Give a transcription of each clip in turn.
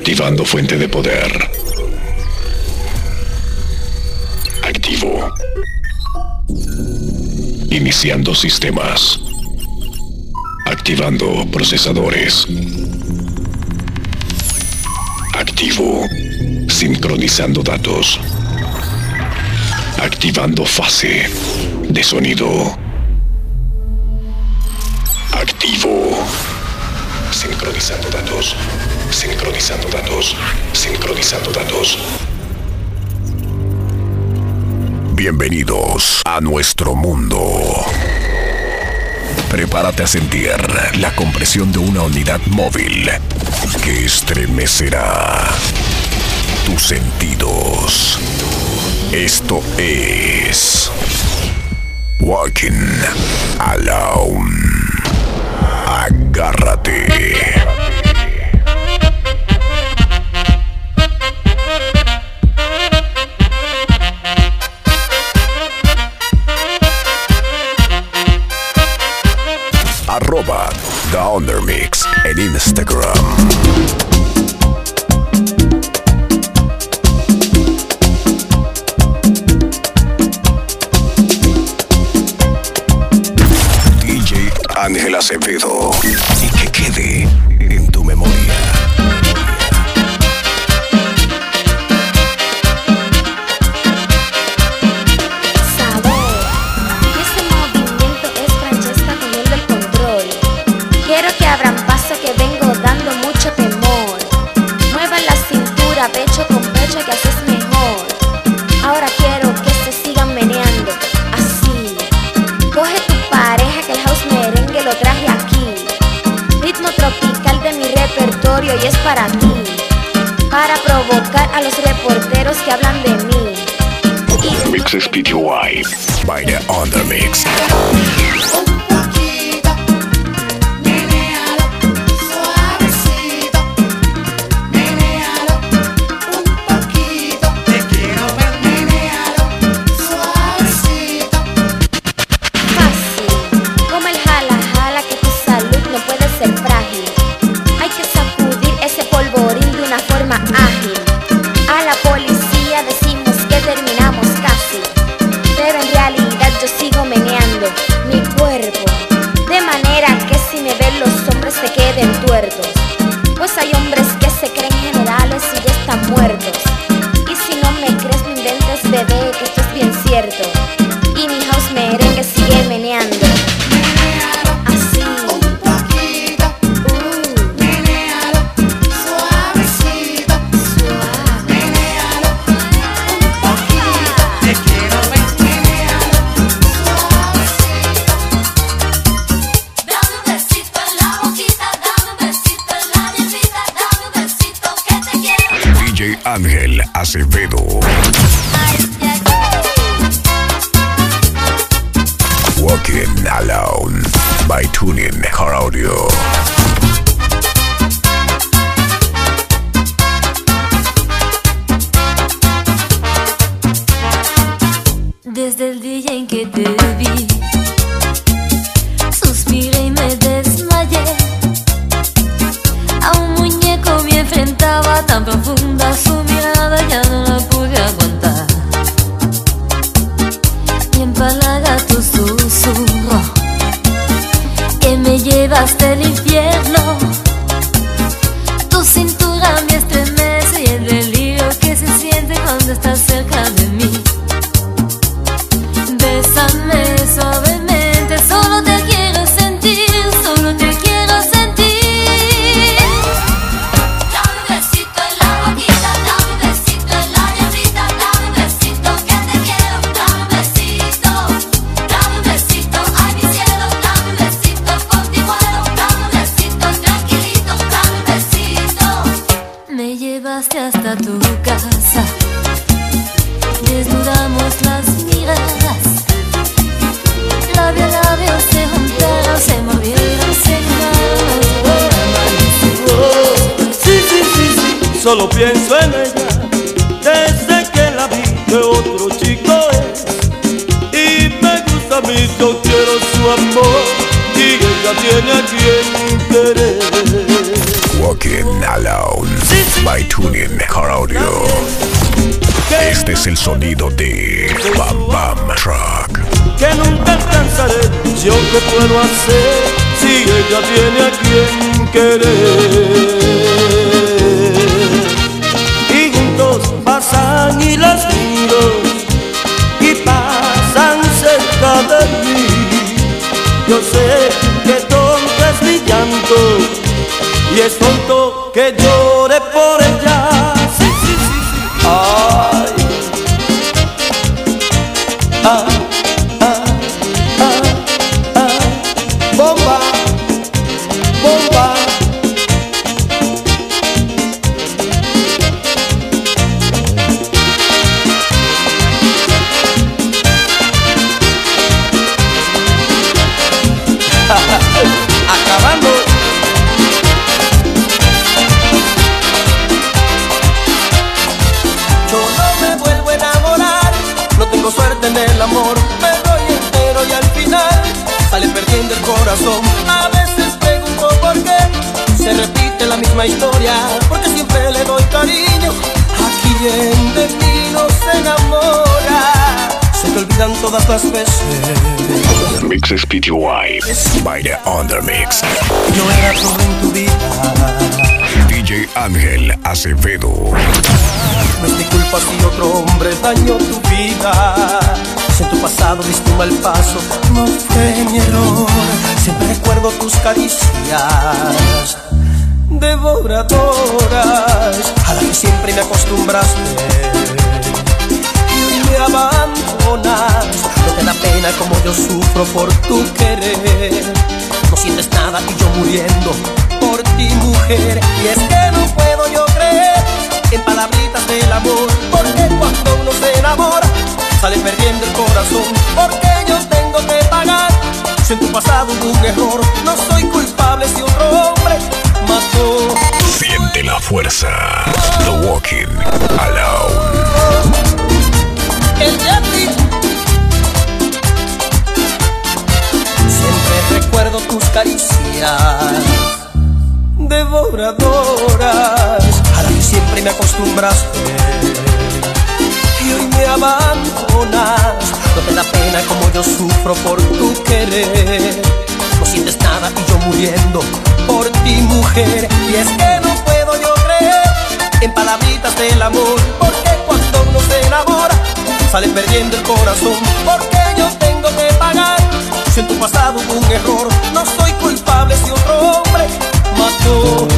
Activando fuente de poder. Activo. Iniciando sistemas. Activando procesadores. Activo. Sincronizando datos. Activando fase de sonido. Activo. Sincronizando datos. Sincronizando datos. Sincronizando datos. Bienvenidos a nuestro mundo. Prepárate a sentir la compresión de una unidad móvil que estremecerá tus sentidos. Esto es Walking Alone. Agárrate. arroba The Undermix en Instagram. Acevedo. Mixes PTY by the Ángel Acevedo. Walking Alone by Tuning Car Audio. amito quiero su amor y ella tiene a quien interés. Walking Alone sí, sí. by Tuning Car Audio. Este es el sonido de Bam Bam Truck. Que nunca alcanzaré, yo qué puedo hacer si ella tiene a quien querer. Y juntos pasan y las miro yo sé que tonto es mi llanto y es tonto que llore por ella. Las veces. Mixes PTY by the Undermix. Yo era todo en tu vida. DJ Ángel Acevedo. No es mi culpa si otro hombre dañó tu vida. Si en tu pasado diste un mal paso, no fue mi error. Siempre recuerdo tus caricias devoradoras a las que siempre me acostumbraste. Y me abandonas. No te da pena como yo sufro por tu querer. No sientes nada y yo muriendo por ti, mujer. Y es que no puedo yo creer en palabritas del amor. Porque cuando uno se enamora, sale perdiendo el corazón. Porque yo tengo que pagar. Si en tu pasado hubo un error, no soy culpable si otro hombre mató. Siente la fuerza. The Walking Alone. El de recuerdo tus caricias devoradoras a las que siempre me acostumbraste. Y hoy me abandonas. No te da pena como yo sufro por tu querer. No sientes nada y yo muriendo por ti, mujer. Y es que no puedo yo creer en palabritas del amor. Porque cuando uno se enamora, sale perdiendo el corazón. Porque yo tengo que pagar. Si en tu pasado un error, no soy culpable si otro hombre mató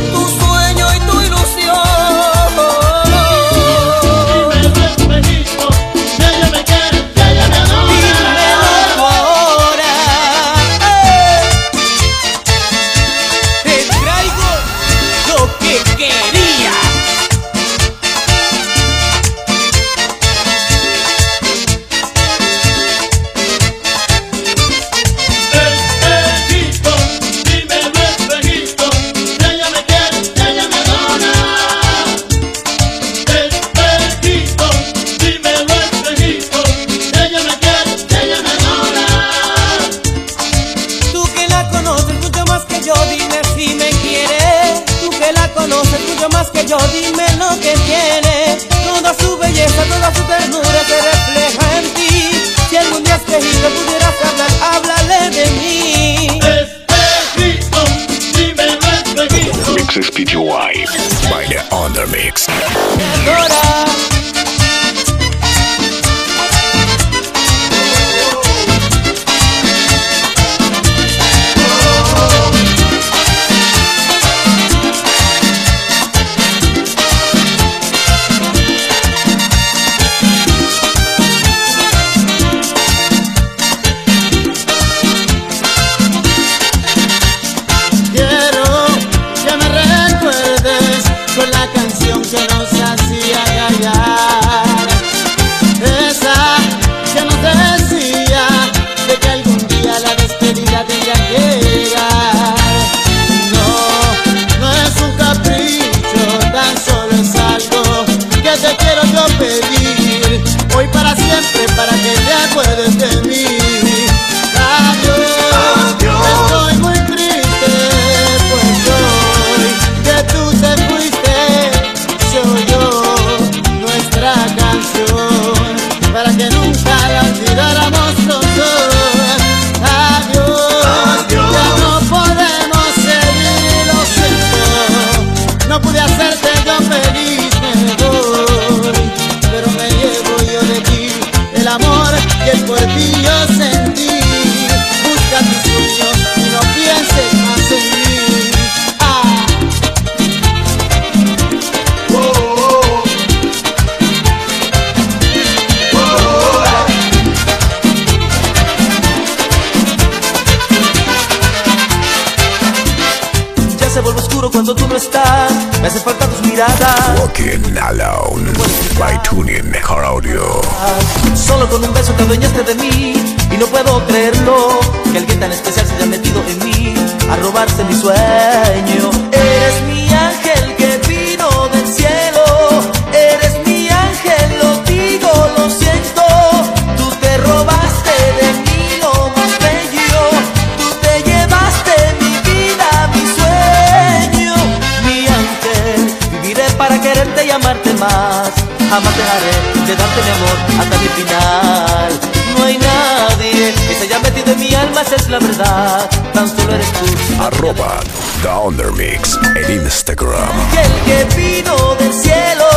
verdad. Tan solo eres tú. Arroba The Undermix en Instagram. Y el que vino del cielo,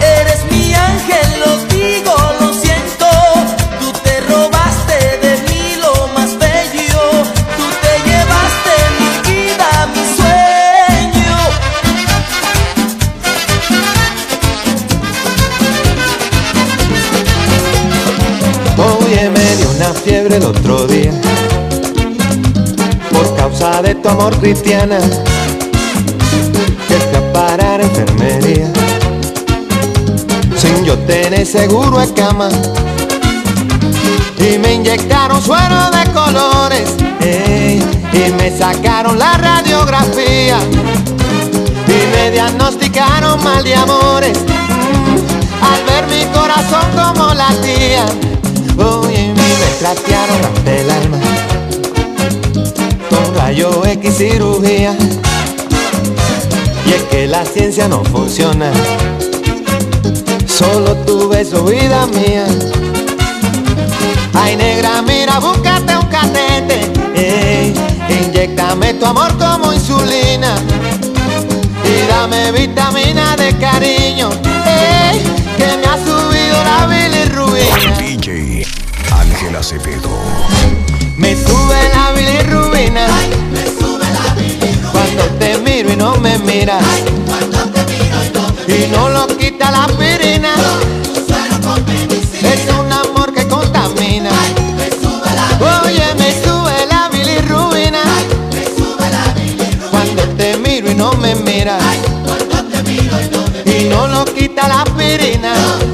eres mi ángel, lo digo, lo siento. Tú te robaste de mí lo más bello. Tú te llevaste mi vida, mi sueño. Oye, me dio una fiebre el otro día causa de tu amor cristiana que fui a parar a enfermería. Sin yo tener seguro de cama y me inyectaron suero de colores ey, y me sacaron la radiografía y me diagnosticaron mal de amores. Al ver mi corazón como latía Oye, me trastearon hasta el alma Rayo X cirugía. Y es que la ciencia no funciona. Solo tu beso, vida mía. Ay, negra, mira, búscate un catete. Ey, Inyectame tu amor como insulina. Y dame vitamina de cariño, ey, que me ha subido la bilirrubina. DJ Ángel Acevedo. Me sube la bilirrubina, cuando te miro y no me miras, y no lo quita la aspirina. Es un amor que contamina. Oye, me sube la bilirrubina, cuando te miro y no me miras, y no lo quita la aspirina. Es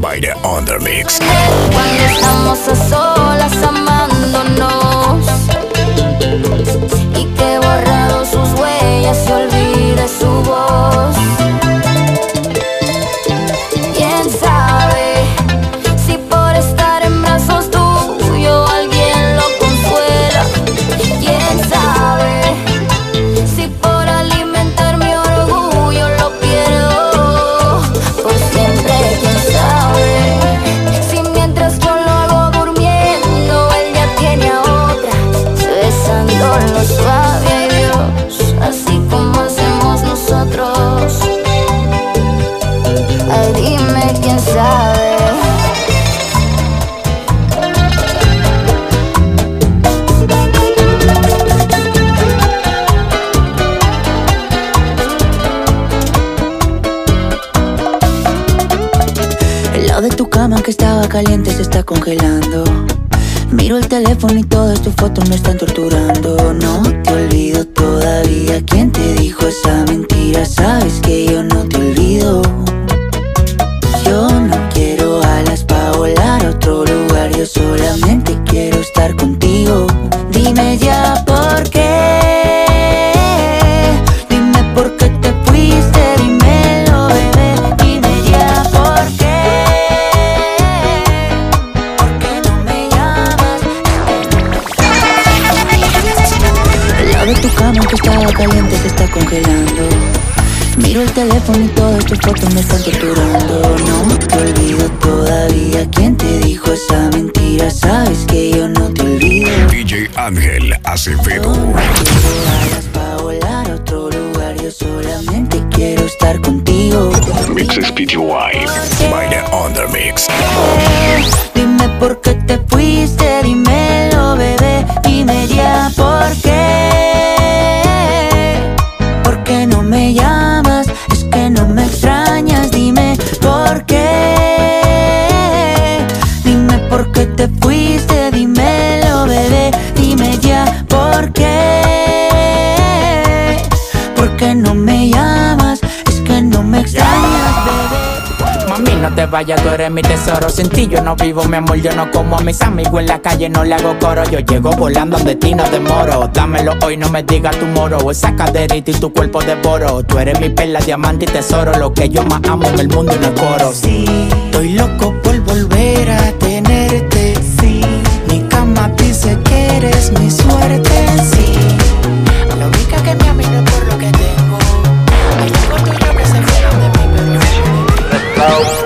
By The Undermix. Cuando estamos a solas amándonos y que borrado sus huellas y olvide su voz. congelando. Miro el teléfono y todas tus fotos me están torturando. No cama que estaba caliente se está congelando. Miro el teléfono y todas tus fotos me están torturando. No te olvido todavía. ¿Quién te dijo esa mentira? Sabes que yo no te olvido. DJ Ángel Acevedo. Alas pa' volar a otro lugar. Yo solamente quiero estar contigo. Mixes PTY. The Undermix. Dime por qué te fuiste, te vayas, tú eres mi tesoro. Sin ti yo no vivo, mi amor, yo no como a mis amigos en la calle, no le hago coro. Yo llego volando donde ti no demoro. Dámelo hoy, no me digas tu moro. Esa caderita y tu cuerpo devoro. Tú eres mi perla, diamante y tesoro. Lo que yo más amo en el mundo y no es coro. Sí, estoy loco por volver a tenerte. Sí, mi cama dice que eres mi suerte. Sí, la única que me amina por lo que tengo. Hay algo tuyo que se fueron de mí, pero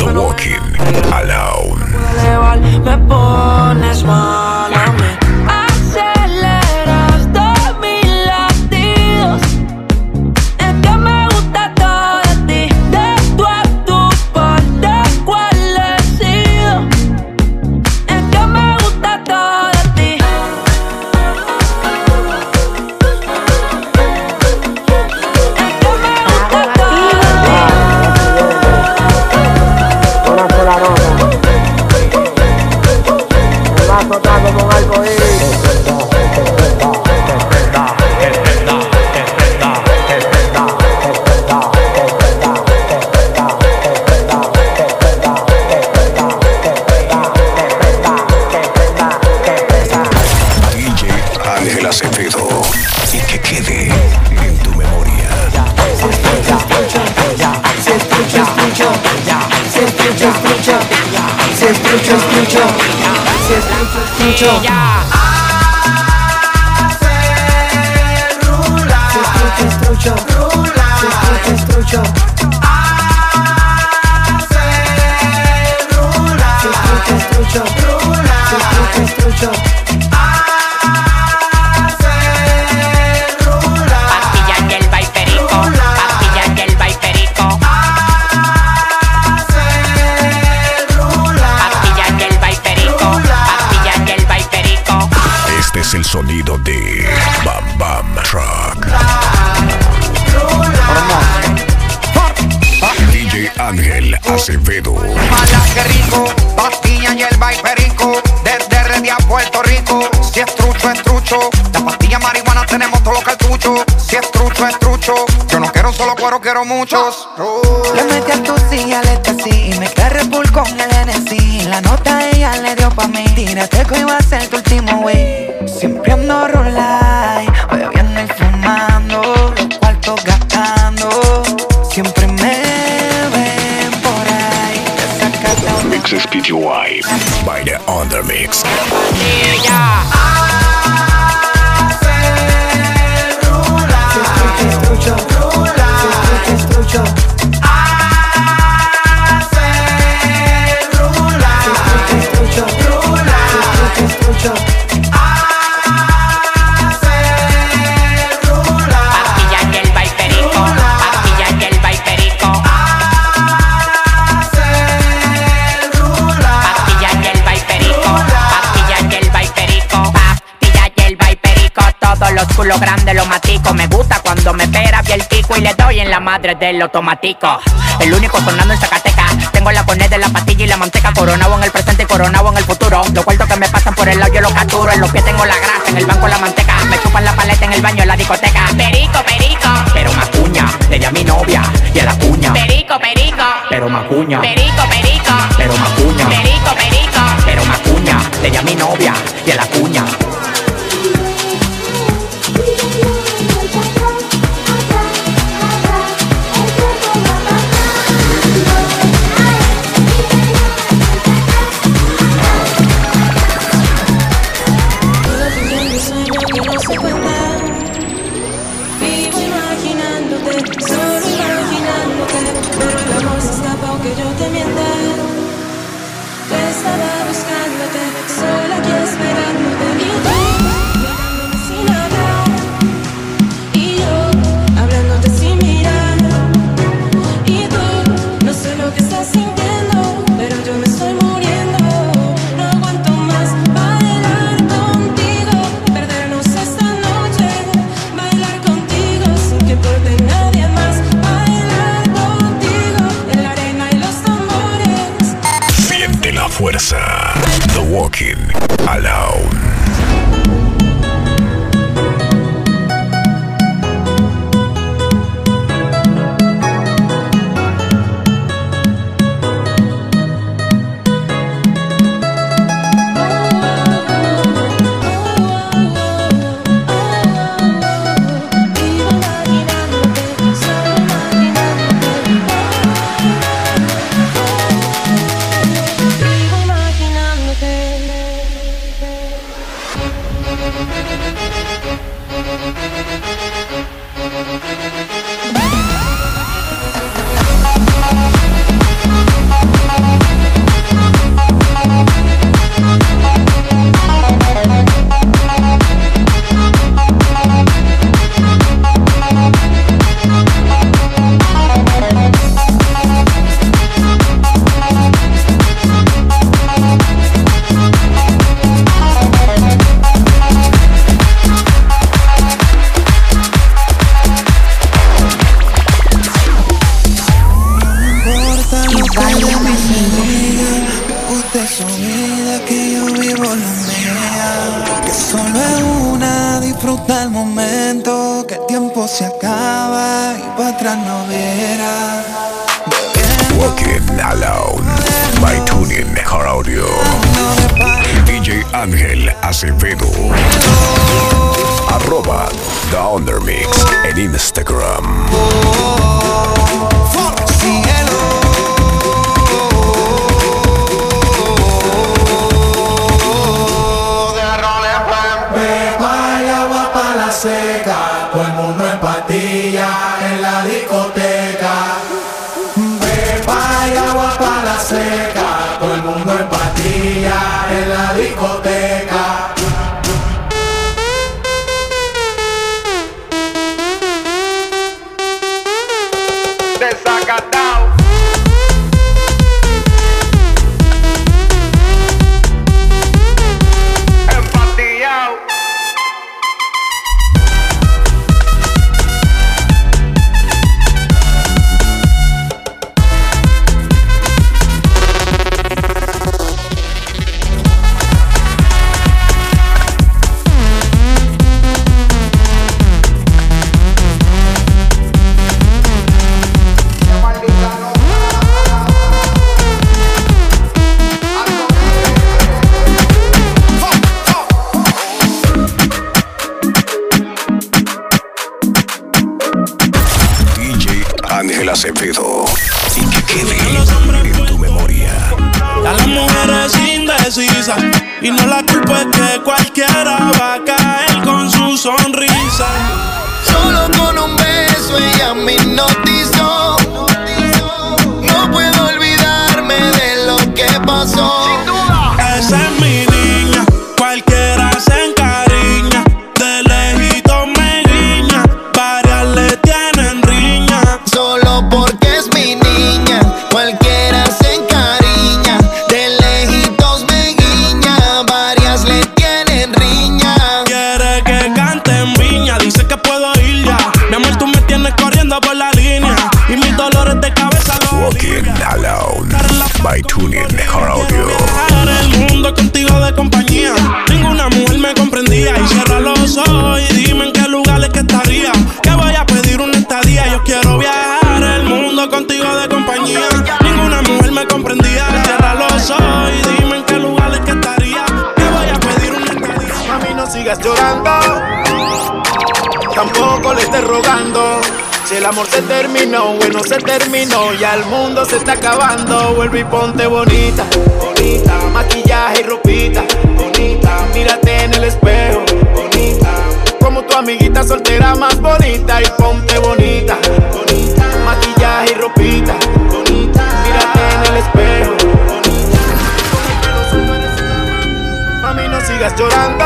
The Walking Alone. Quiero muchos. Le metí a tu silla, le así Me carré Bull con el NC La nota ella le dio pa' mí Tírate que iba a ser tu último wey Siempre ando rulay Bebiendo y fumando Los cuartos gastando Siempre me ven por ahí Desacatado Mixes PTY. By the Undermix. Culos grandes los matico. Me gusta cuando me pera el pico y le doy en la madre del automático. El único sonando en Zacatecas. Tengo la de la pastilla y la manteca coronado en el presente y coronado en el futuro. Los cuartos que me pasan por el lado yo los capturo. En los pies tengo la grasa, en el banco la manteca. Me chupan la paleta en el baño en la discoteca. Perico, perico. Pero macuña, le di a mi novia y a la cuña. Perico, perico. Pero macuña. Perico, perico. Pero macuña. Perico, perico. Pero macuña, le di a mi novia y a la cuña. Walking todo el mundo en patilla en la discoteca. Si el amor se terminó, bueno, se terminó. Ya el mundo se está acabando. Vuelve y ponte bonita, bonita. Maquillaje y ropita, bonita. Mírate en el espejo, bonita. Como tu amiguita soltera más bonita. Y ponte bonita, bonita. Maquillaje y ropita, bonita. Mírate en el espejo, bonita. Mami, no sigas llorando.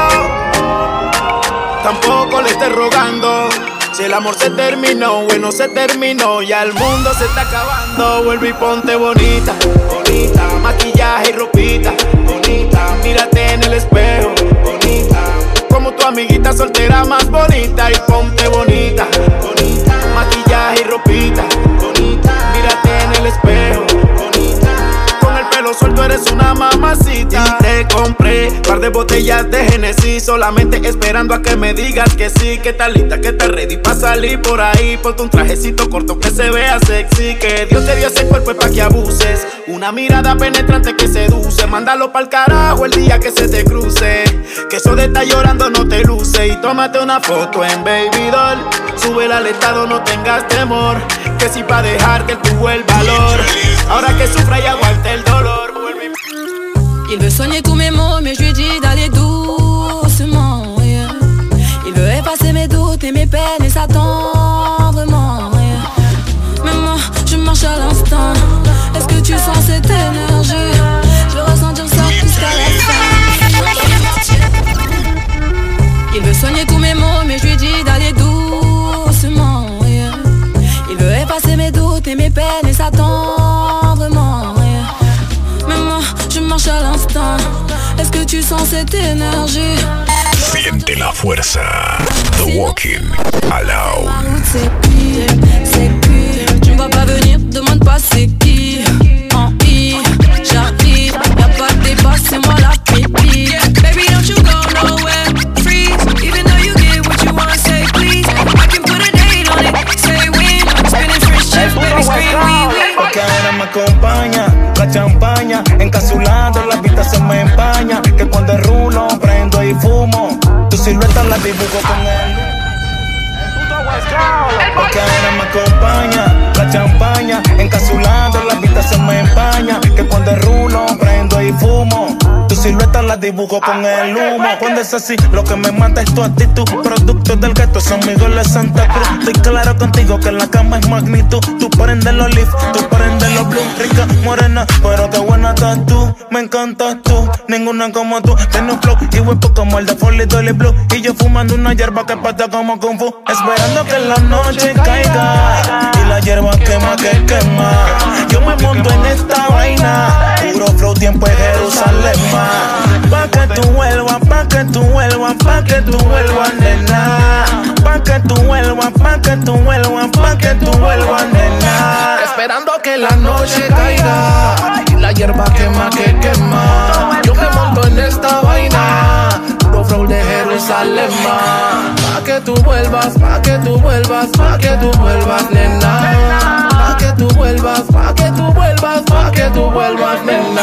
Tampoco le estés rogando. Si el amor se terminó, bueno, se terminó. Ya el mundo se está acabando. Vuelve y ponte bonita, bonita. Maquillaje y ropita, bonita. Mírate en el espejo, bonita. Como tu amiguita soltera más bonita. Y ponte bonita, bonita. Maquillaje y ropita, bonita. Mírate en el espejo, bonita. Con el pelo suelto eres una mamacita. Te compré par de botellas de Genesis. Solamente esperando a que me digas que sí. Que tal lista, que estás ready para salir por ahí. Ponte un trajecito corto que se vea sexy. Que Dios te dio ese cuerpo para que abuses. Una mirada penetrante que seduce. Mándalo pa'l carajo el día que se te cruce. Que eso de estar llorando no te luce. Y tómate una foto en Baby Doll. Súbela al estado, no tengas temor. Que si pa' dejarte tuvo el valor. Ahora que sufra y aguante el dolor. Il veut soigner tous mes maux, mais je lui dis d'aller doucement. yeah. Il veut effacer mes doutes et mes peines et s'attend vraiment. yeah. Mais moi, je marche à l'instant. Est-ce que tu sens cette énergie? Je veux ressentir ça jusqu'à la fin. Il veut soigner tous mes maux, mais je lui dis d'aller doucement. yeah. Il veut effacer mes doutes et mes peines et s'attend Sens cette énergie Siente la fuerza. The Walking Alone. C'est pire, c'est pire. Tu ne vas pas venir, demande pas c'est qui. En I, j'arrive. Y'a pas de débat, c'est moi la pépite. Baby, don't you go nowhere. Freeze, even though you get what you want, say please. I can put a date on it. Say when. Spinning chips, baby, scream we, we. Porque ahora me acompaña la champaña, encapsulado la vista se me empaña. Silueta la dibujo con él. Porque ahora me acompaña la champaña, encapsulado la vista se me empaña. Que cuando rulo, prendo y fumo. Tu silueta la dibujo con el humo. Cuando es así, lo que me mata es tu actitud. Producto del gueto, son amigos de Santa Cruz. Estoy claro contigo que la cama es magnitud. Tú prendes los leaf, tú prendes los blue. Rica, morena, pero qué buena estás tú. Me encantas tú, ninguna como tú. Tiene un flow y huepo como el de Foley Dolly Blue. Y yo fumando una hierba que pata como Kung Fu. Esperando que la noche caiga. Y la hierba quema que quema. Yo me monto en esta vaina. Puro flow, tiempo en Jerusalén. ma. Pa' que tú vuelvas, pa' que tú vuelvas, pa' que tú vuelvas, nena. Pa' que tú vuelvas, pa' que tú vuelvas, pa' que tú vuelvas, nena. Esperando que la noche caiga y la hierba quema que quema. Yo me monto en esta vaina, flow de Jerusalén. Pa' que tú vuelvas, pa' que tú vuelvas, pa' que tú vuelvas, nena. Pa' que tú vuelvas, pa' que tú vuelvas, pa' que tú vuelvas, nena.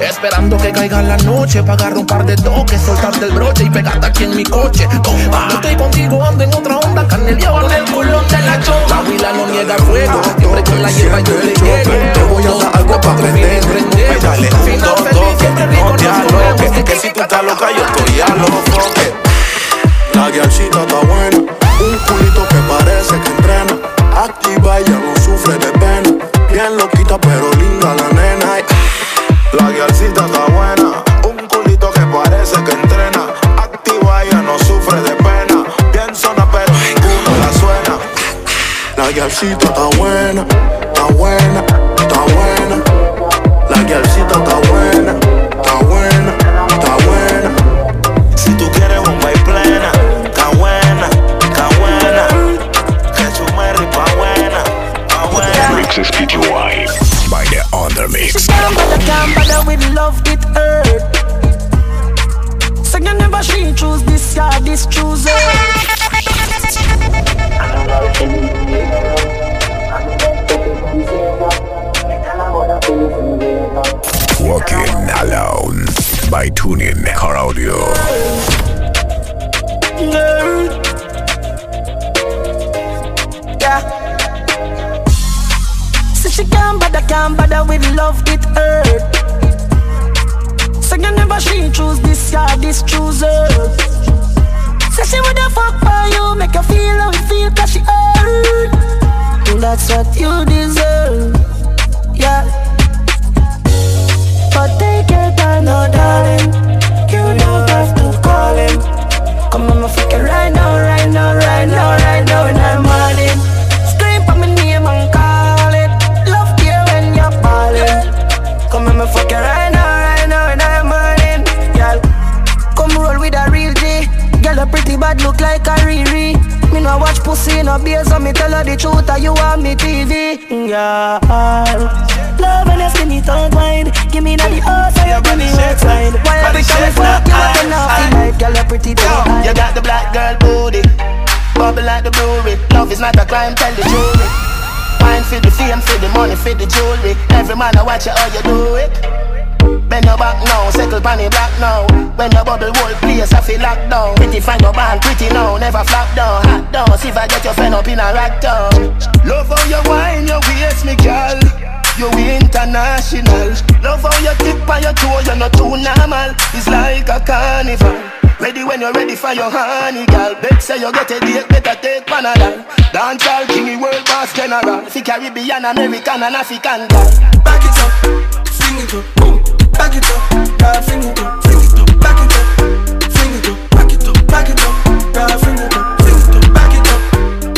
Esperando que caiga la noche agarrar un par de toques, soltarte el broche y pegarte aquí en mi coche. Cuando estoy contigo ando en otra onda, caneleado con el culón de la choma. La huila no niega fuego, siempre con la hierba yo le llego. Te voy a dar algo para prender. Pégale un, dos, dos, no te aloques. Que si tú estás loca, yo estoy La guiachita está buena, un culito que parece que entre activa, ella no sufre de pena. Bien loquita, pero linda la nena. La guialcita está buena, un culito que parece que entrena. Activa, ella no sufre de pena. Bien zona, pero ninguno la suena. La guialcita está buena, está buena, está buena. La guialcita está buena, está buena, está buena. Si tú quieres un y plena, está buena, está buena. Que su Mary pa' buena, pa' buena. Mixes PTY by the Undermix. Can't bother, can't bother with love, it eh. hurt. So you never she choose this, yeah, this choose her. Walking Alone by Tuning Car Audio. Can't bother, can't bother with love, it hurt. So you never she choose this, yeah, this choose her. Say she woulda fuck for you, make you feel how you feel, cause she hurt. That's what you deserve, yeah. But take your time, no darling. You don't have to call him. Come on, my fucking right now, right now, right now, right now, in the no watch pussy in a beer, so me tell her the truth, or you want me TV. Mm, yeah. Love when you skinny tongue wine. Give me that the or you give me outside. Why every time we fuck, you to know feel like girl, a pretty tongue you got the black girl booty. Bubble like the brewery. Love is not a crime, tell the jury. Wine for the fame, for the money, for the jewelry. Every man I watch you how you do it. Bend your back now, settle pan the black now. When your bubble whole place, I feel locked down. Pretty fine, your band pretty now, never flop down. Hot down, see if I get your friend up in a rack down. Love how you wine, your waist, me girl. You international. Love how you tip on your toe, you're not too normal. It's like a carnival. Ready when you're ready for your honey, girl. Bet say you get a date, better take Panadol. Dance all king, world boss general. Fi Caribbean, American, and African girl. Back it up, fling it up, boom. Back it up, girl, fling it up, fling it up. Back it up, fling it up, back it up, back it up, girl, fling it up, fling it up. Back it up,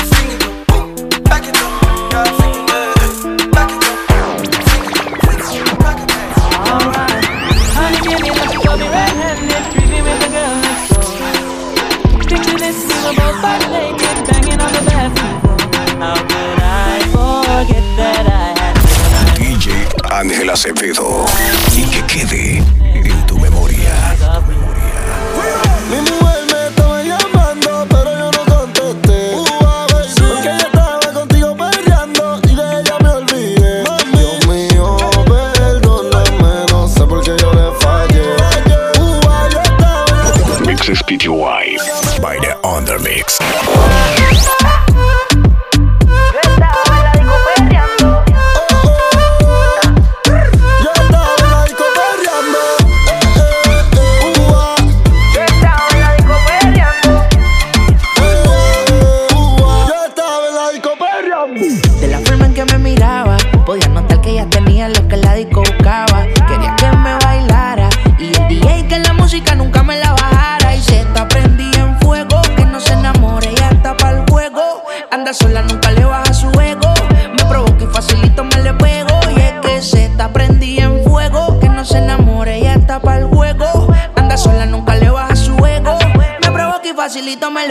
fling it up. Back it up, girl, fling it up, back it up, fling it up, back it up. Alright. Honey, baby, you got me red-handed, creepy with the girl next door. Picture this scene about butt naked, banging on the bathroom floor. How could I forget that I Ángel Acevedo. Y que quede en tu memoria. Mi mujer me estaba llamando, pero yo no contesté. Porque ella estaba contigo peleando y de ella me olvidé. Dios mío, perdóname, no sé por qué yo le fallé. Mixes PTY by the Undermix.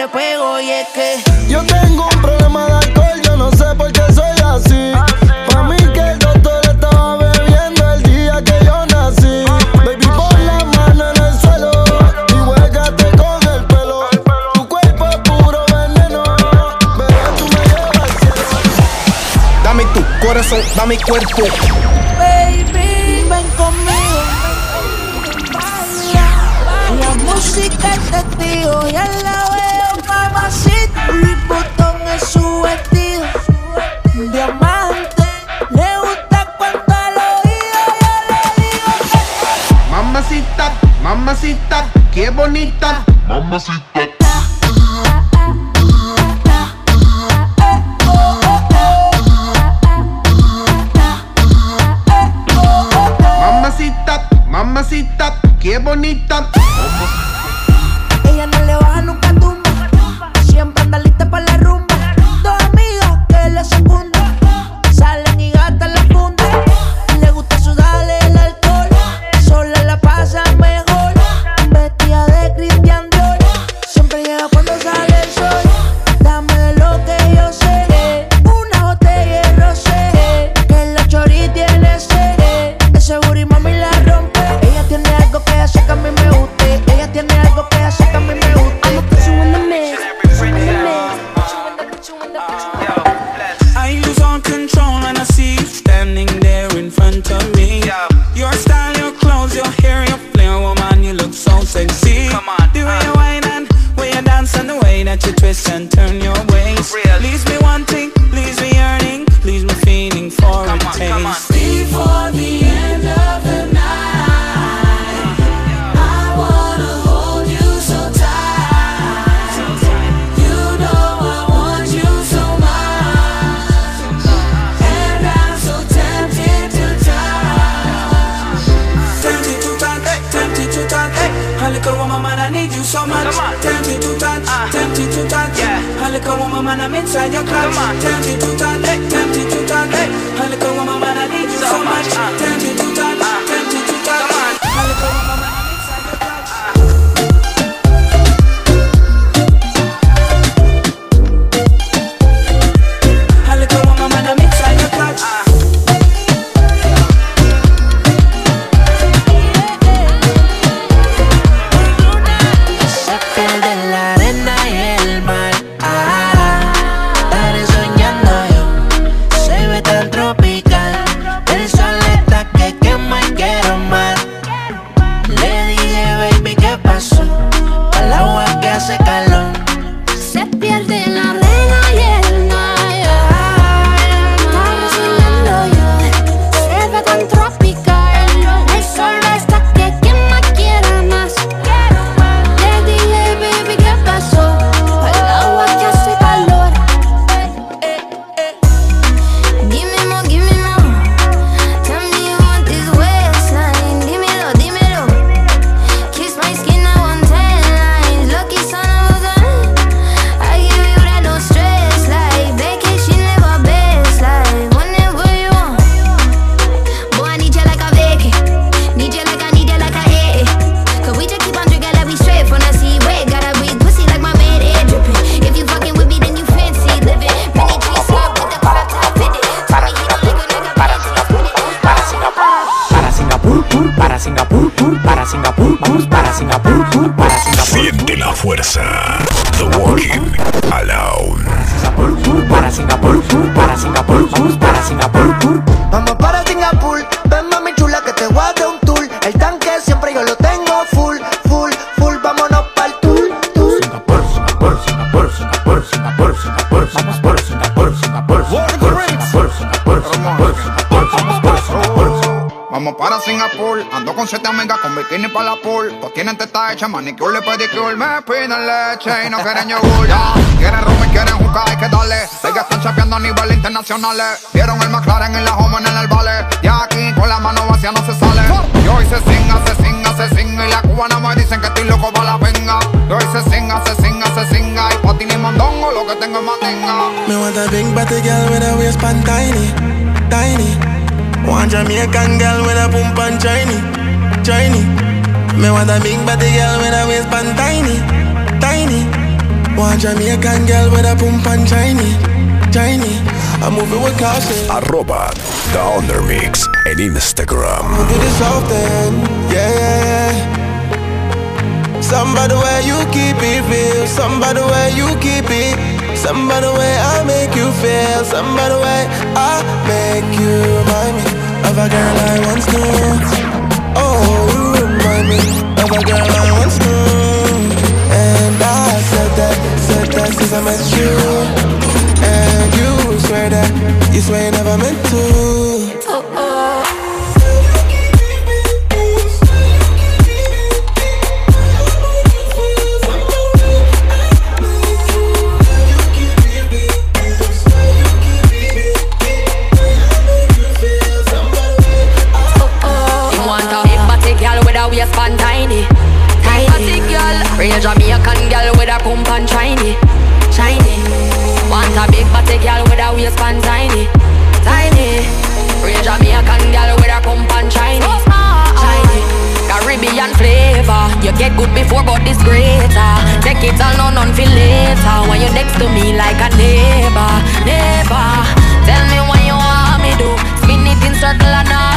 Le pego. Y es que Yo tengo un problema de alcohol, yo no sé por qué soy así. Pa' mí que el doctor estaba bebiendo el día que yo nací. Baby, pon la mano en el suelo y huégate con el pelo. Tu cuerpo es puro veneno, bebé, tú me llevas al cielo. Dame tu corazón, dame cuerpo. para Singapur. Ando con 7 amigas con bikini para la pool. Pues tienen teta hecha, manicure, pedicure. Me piden leche y no quieren yogur. Ya, quieren rum y quieren jugar, hay que darle. Ellas están chapeando a nivel internacional. Vieron el McLaren en la joven en el vale. Y aquí con la mano vacía no se sale. Yo hice singa, se singa, se singa. Y la cubana me dicen que estoy loco para la venga. Yo hice singa, se singa, se singa. Y pa' ti ni mandongo, lo que tengo es mantenga. Me want a big body girl with a waist tiny, tiny. One Jamaican girl with a pump and shiny, shiny. Me want a big body girl with a waistband tiny, tiny. One Jamaican girl with a pump and shiny, shiny. I'm moving with caution. Arroba the Undermix and Instagram. I do this often, yeah. Somebody where you keep it real, somebody where you keep it. Some by the way I make you feel. Some by the way I make you remind me Of a girl I once knew. Oh, you remind me Of a girl I once knew. And I said that, said that since I met you. And you swear that You swear you never meant to. a Jamaican girl with a pump and shiny, shiny. Want a big body girl with a waist and tiny, tiny. Real Jamaican girl with a pump and shiny, shiny. Caribbean flavor You get good before but this greater. Take it all, no none feel later. When you next to me like a neighbor, neighbor? Tell me what you want me do. Spin it in circle and all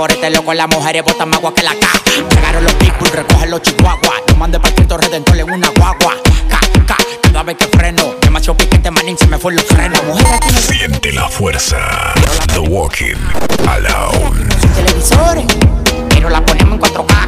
por este loco, las mujeres botan más agua que la K. Llegaron los people, recogen los chihuahuas. Yo mandé para Redentor en una guagua. K, K, cada vez que freno. Demasiado piquete, manín, se me fue los frenos. Mujer aquí no Siente la fuerza. The Walking Alone. televisores, pero la ponemos en 4K.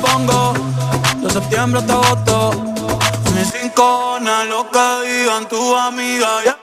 pongo. De septiembre hasta agosto. Con mis cinco lo que digan tu amiga. Yeah.